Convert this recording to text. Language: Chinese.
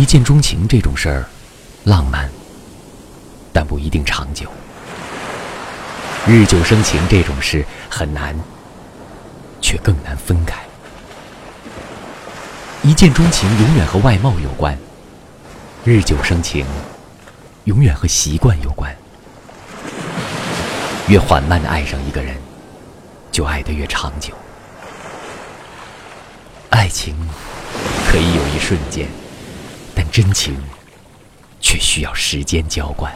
一见钟情这种事儿，浪漫，但不一定长久；日久生情这种事很难，却更难分开。一见钟情永远和外貌有关，日久生情永远和习惯有关。越缓慢的爱上一个人，就爱得越长久。爱情可以有一瞬间，真情却需要时间浇灌。